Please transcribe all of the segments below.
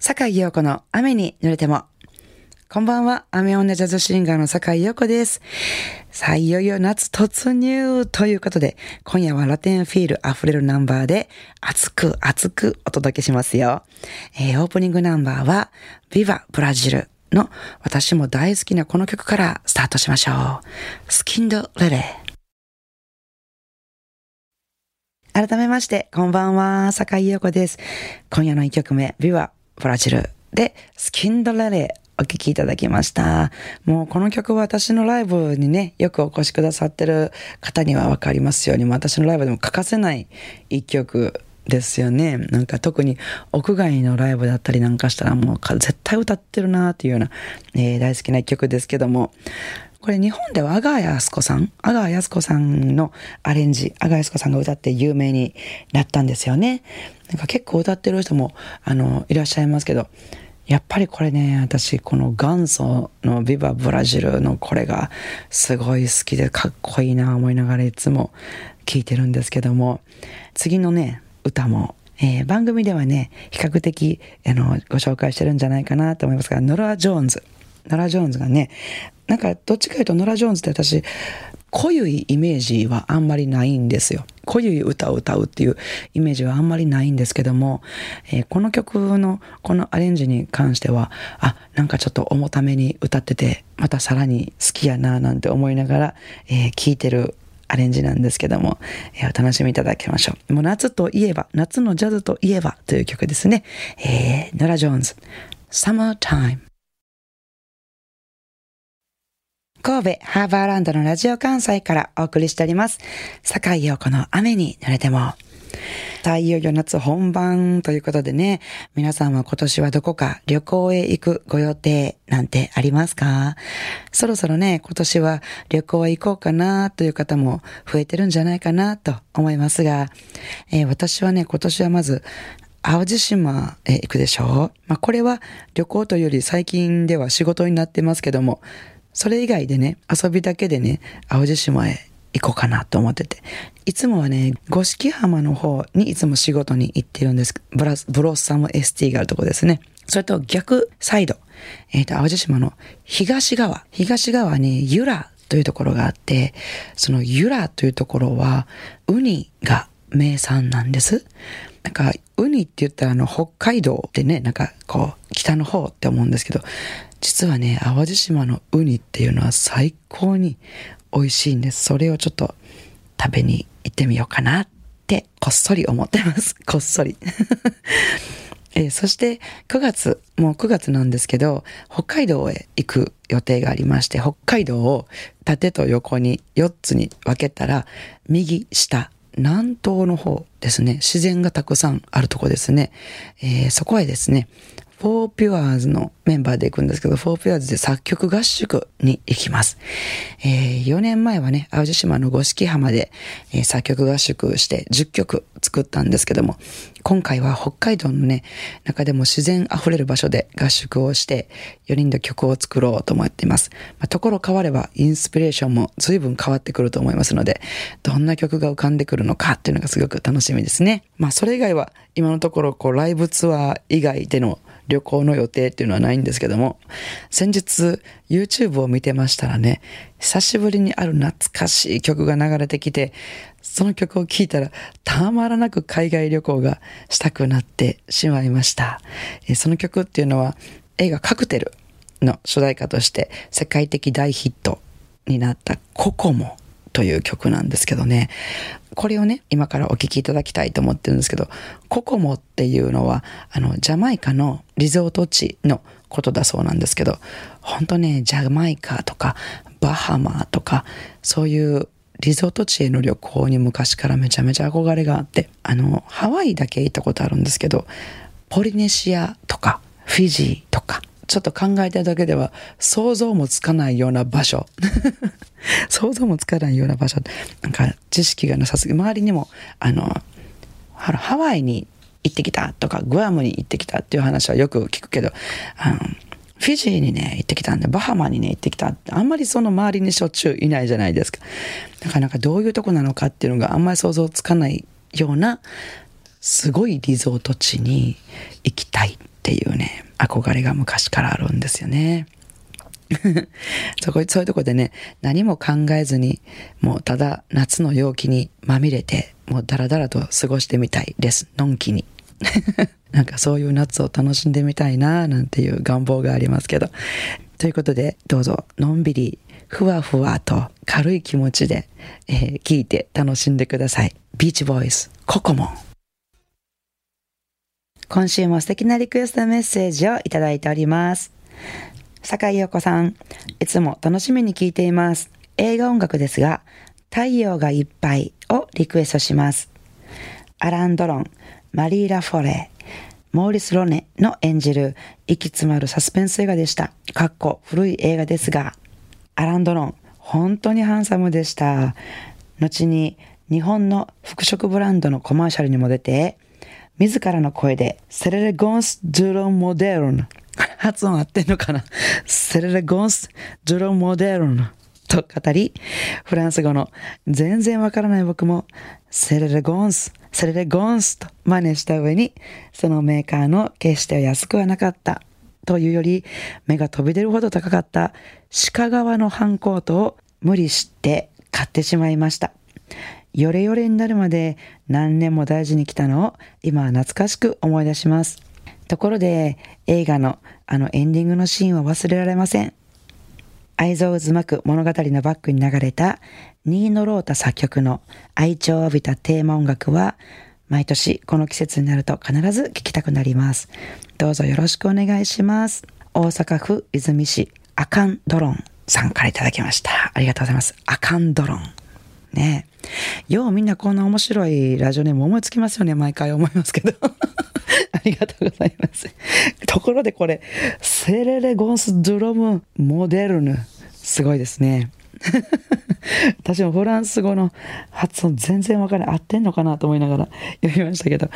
坂井陽子の雨に濡れても。こんばんは、雨女ジャズシンガーの坂井陽子です。さあ、いよいよ夏突入ということで、今夜はラテンフィール溢れるナンバーで、熱く熱くお届けしますよ。えー、オープニングナンバーは、ビバブラジルの私も大好きなこの曲からスタートしましょう。スキンドレレ。改めまして、こんばんは、坂井陽子です。今夜の一曲目、ビバブラジルで、スキンドレレお聴きいただきました。もうこの曲は私のライブにね、よくお越しくださってる方にはわかりますように、私のライブでも欠かせない一曲ですよね。なんか特に屋外のライブだったりなんかしたらもう絶対歌ってるなっていうような、えー、大好きな一曲ですけども、これ日本では阿川靖子さん、阿川靖子さんのアレンジ、阿川靖子さんが歌って有名になったんですよね。なんか結構歌ってる人も、あの、いらっしゃいますけど、やっぱりこれね、私、この元祖のビバブラジルのこれがすごい好きでかっこいいな思いながらいつも聴いてるんですけども、次のね、歌もえー、番組ではね、比較的、あの、ご紹介してるんじゃないかなと思いますが、ノラ・ジョーンズ。ノラ・ジョーンズがね、なんかどっちかというとノラ・ジョーンズって私濃ゆいイメージはあんまりないんですよ。濃ゆい歌を歌うっていうイメージはあんまりないんですけども、えー、この曲のこのアレンジに関しては、あ、なんかちょっと重ために歌ってて、またさらに好きやななんて思いながら、えー、聴いてるアレンジなんですけども、えー、お楽しみいただきましょう。もう夏といえば、夏のジャズといえばという曲ですね。えー、ノラ・ジョーンズ、Summertime。神戸ハーバーランドのラジオ関西からお送りしております。坂井陽子の雨に濡れても。さあ、いよいよ夏本番ということでね、皆さんは今年はどこか旅行へ行くご予定なんてありますか？そろそろね、今年は旅行へ行こうかなという方も増えてるんじゃないかなと思いますが、えー、私はね、今年はまず淡路島へ行くでしょう。まあ、これは旅行というより最近では仕事になってますけども、それ以外でね、遊びだけでね、淡路島へ行こうかなと思ってて。いつもはね、五色浜の方にいつも仕事に行ってるんです。ブラス、ブロッサム ST があるとこですね。それと逆サイド、えっ、ー、と、淡路島の東側、東側にユラというところがあって、そのユラというところは、ウニが名産なんです。なんか、ウニって言ったらあの、北海道ってね、なんかこう、北の方って思うんですけど、実はね、淡路島のウニっていうのは最高に美味しいんです。それをちょっと食べに行ってみようかなってこっそり思ってます。こっそり。えー、そして9月、もう9月なんですけど、北海道へ行く予定がありまして、北海道を縦と横に4つに分けたら、右下、南東の方ですね、自然がたくさんあるとこですね。えー、そこへですね、フォーピュアーズのメンバーで行くんですけど、フォーピュアーズで作曲合宿に行きます。えー、4年前はね、淡路島の五色浜で、えー、作曲合宿して10曲作ったんですけども、今回は北海道のね、中でも自然溢れる場所で合宿をして、4人で曲を作ろうと思っています。まあ、ところ変われば、インスピレーションも随分変わってくると思いますので、どんな曲が浮かんでくるのかっていうのがすごく楽しみですね。まあ、それ以外は、今のところ、こう、ライブツアー以外での旅行の予定っていうのはないんですけども、先日 YouTube を見てましたらね、久しぶりにある懐かしい曲が流れてきて、その曲を聴いたらたまらなく海外旅行がしたくなってしまいました。その曲っていうのは映画カクテルの主題歌として世界的大ヒットになったココモという曲なんですけどね。これをね、今からお聴きいただきたいと思ってるんですけど、ココモっていうのは、あの、ジャマイカのリゾート地のことだそうなんですけど、本当ね、ジャマイカとか、バハマとか、そういうリゾート地への旅行に昔からめちゃめちゃ憧れがあって、あの、ハワイだけ行ったことあるんですけど、ポリネシアとか、フィジー、ちょっと考えただけでは想像もつかないような場所。想像もつかないような場所。なんか知識がなさすぎ、周りにも、あの、ハワイに行ってきたとか、グアムに行ってきたっていう話はよく聞くけど、あのフィジーにね、行ってきたんで、バハマにね、行ってきたって、あんまりその周りにしょっちゅういないじゃないですか。なかなかどういうとこなのかっていうのがあんまり想像つかないような、すごいリゾート地に行きたいっっていうね、憧れが昔からあるんですよね。そこ、そういうとこでね、何も考えずに、もうただ夏の陽気にまみれて、もうダラダラと過ごしてみたいです。のんきに。なんかそういう夏を楽しんでみたいな、なんていう願望がありますけど。ということで、どうぞ、のんびり、ふわふわと軽い気持ちで、えー、聞いて楽しんでください。ビーチボーイズ、ココモン。今週も素敵なリクエストメッセージをいただいております。坂井陽子さん、いつも楽しみに聞いています。映画音楽ですが、太陽がいっぱいをリクエストします。アラン・ドロン、マリー・ラ・フォレ、モーリス・ロネの演じる息詰まるサスペンス映画でした。かっこ古い映画ですが、アラン・ドロン、本当にハンサムでした。後に日本の服飾ブランドのコマーシャルにも出て、自らの声で、セレレゴンス・ドゥロン・モデルン。発音合ってんのかな？セレレゴンス・ドゥロン・モデルン。と語り、フランス語の全然わからない僕も、セレレゴンス、セレレゴンスと真似した上に、そのメーカーの決して安くはなかったというより、目が飛び出るほど高かった鹿革のハンコートを無理して買ってしまいました。ヨレヨレになるまで何年も大事に来たのを今は懐かしく思い出します。ところで映画のあのエンディングのシーンは忘れられません。愛憎渦巻く物語のバックに流れたニーノ・ロータ作曲の愛情を浴びたテーマ音楽は毎年この季節になると必ず聴きたくなります。どうぞよろしくお願いします。大阪府泉市アカンドロンさんからいただきました。ありがとうございます。アカンドロン。ねようみんなこんな面白いラジオネーム思いつきますよね。毎回思いますけど。ありがとうございます。ところでこれ、セレレゴンスドロムモデルヌ。すごいですね。私もフランス語の発音全然わからない。合ってんのかなと思いながら読みましたけど。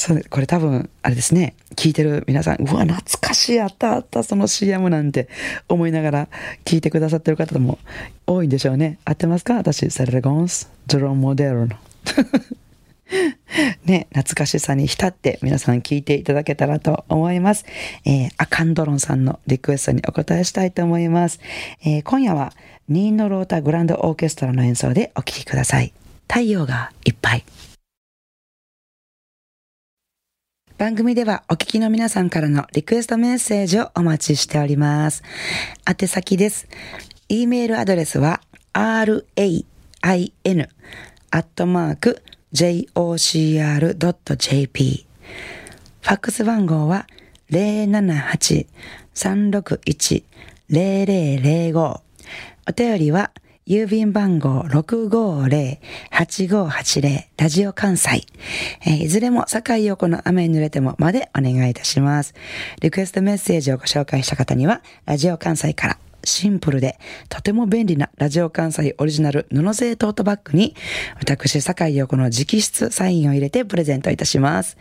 それ、これ多分、あれですね。聞いてる皆さん、うわ、懐かしい、あったあった、その CM なんて思いながら聞いてくださってる方も多いんでしょうね。合ってますか？私、セレゴンス、ドロンモデルの。ね、懐かしさに浸って皆さん聞いていただけたらと思います。えー、アカンドロンさんのリクエストにお答えしたいと思います。えー、今夜はニーノロータグランドオーケストラの演奏でお聴きください。太陽がいっぱい。番組ではお聞きの皆さんからのリクエストメッセージをお待ちしております。宛先です。e メールアドレスは rain アットマーク jocr.jp ファックス番号は078-361-0005お便りは郵便番号650-8580ラジオ関西、えー、いずれも坂井陽子の雨に濡れてもまでお願いいたします。リクエストメッセージをご紹介した方にはラジオ関西からシンプルでとても便利なラジオ関西オリジナル布製トートバッグに私、坂井陽子の直筆サインを入れてプレゼントいたします。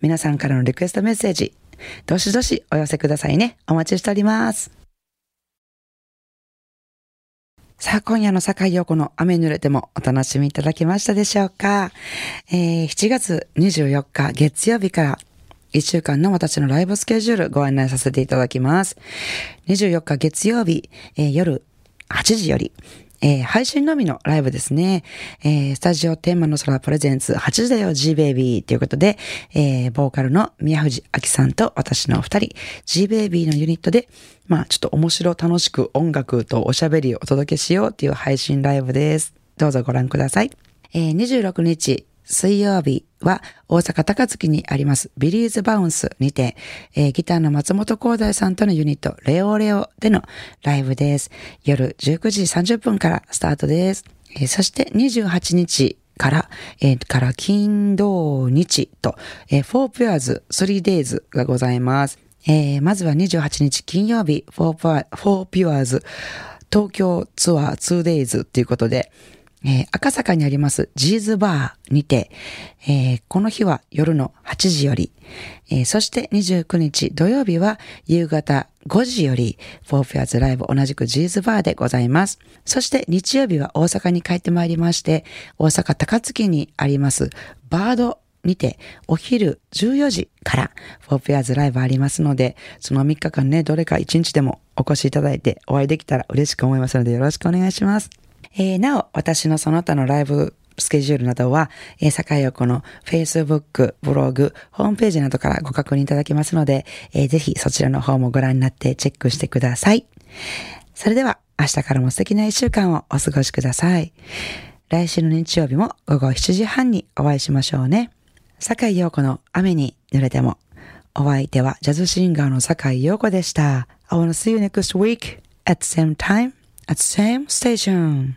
皆さんからのリクエストメッセージ、どしどしお寄せくださいね。お待ちしております。さあ、今夜の坂井陽子の雨濡れてもお楽しみいただけましたでしょうか、えー、7月24日月曜日から1週間の私のライブスケジュールご案内させていただきます。24日月曜日、えー、夜8時より、えー、配信のみのライブですね。えー、スタジオテーマの空プレゼンツ8時だよ G ベイビーということで、えー、ボーカルの宮藤明さんと私のお二人、G ベイビーのユニットで、まあちょっと面白楽しく音楽とおしゃべりをお届けしようっていう配信ライブです。どうぞご覧ください。えー、26日水曜日は大阪高槻にありますビリーズバウンスにて、えー、ギターの松本光大さんとのユニットレオレオでのライブです。夜19時30分からスタートです。えー、そして28日から、えー、から金土日と、えー、4 Pairs 3days がございます。えー、まずは28日金曜日4 Pairs 東京ツアー 2days ということで、えー、赤坂にありますジーズバーにて、えー、この日は夜の8時より、えー、そして29日土曜日は夕方5時より、フォーフェアズライブ同じくジーズバーでございます。そして日曜日は大阪に帰ってまいりまして、大阪高槻にありますバードにてお昼14時からフォーペアーズライブありますので、その3日間ね、どれか1日でもお越しいただいてお会いできたら嬉しく思いますのでよろしくお願いします。えー、なお、私のその他のライブスケジュールなどは、えー、坂井横の Facebook、ブログ、ホームページなどからご確認いただけますので、えー、ぜひそちらの方もご覧になってチェックしてください。それでは、明日からも素敵な一週間をお過ごしください。来週の日曜日も午後7時半にお会いしましょうね。坂井陽子の雨に濡れても。お相手はジャズシンガーの坂井陽子でした。I wanna see you next week at the same time at the same station.